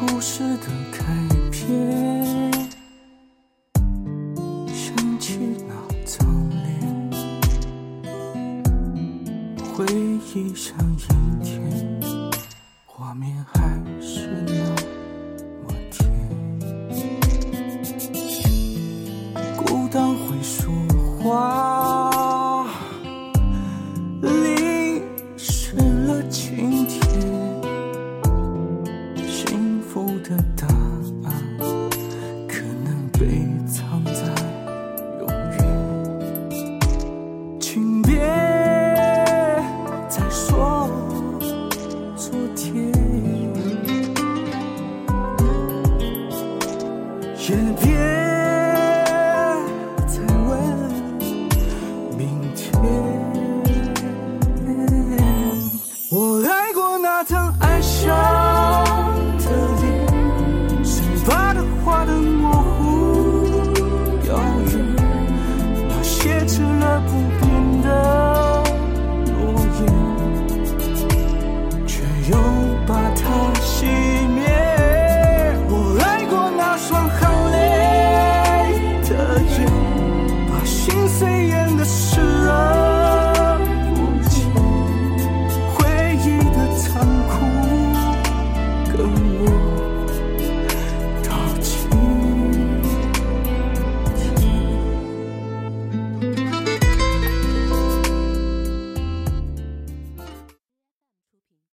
故事的开回忆像阴天，画面还是那么甜。孤单会说话，淋湿了晴天。幸福的答案可能被再说昨天，也别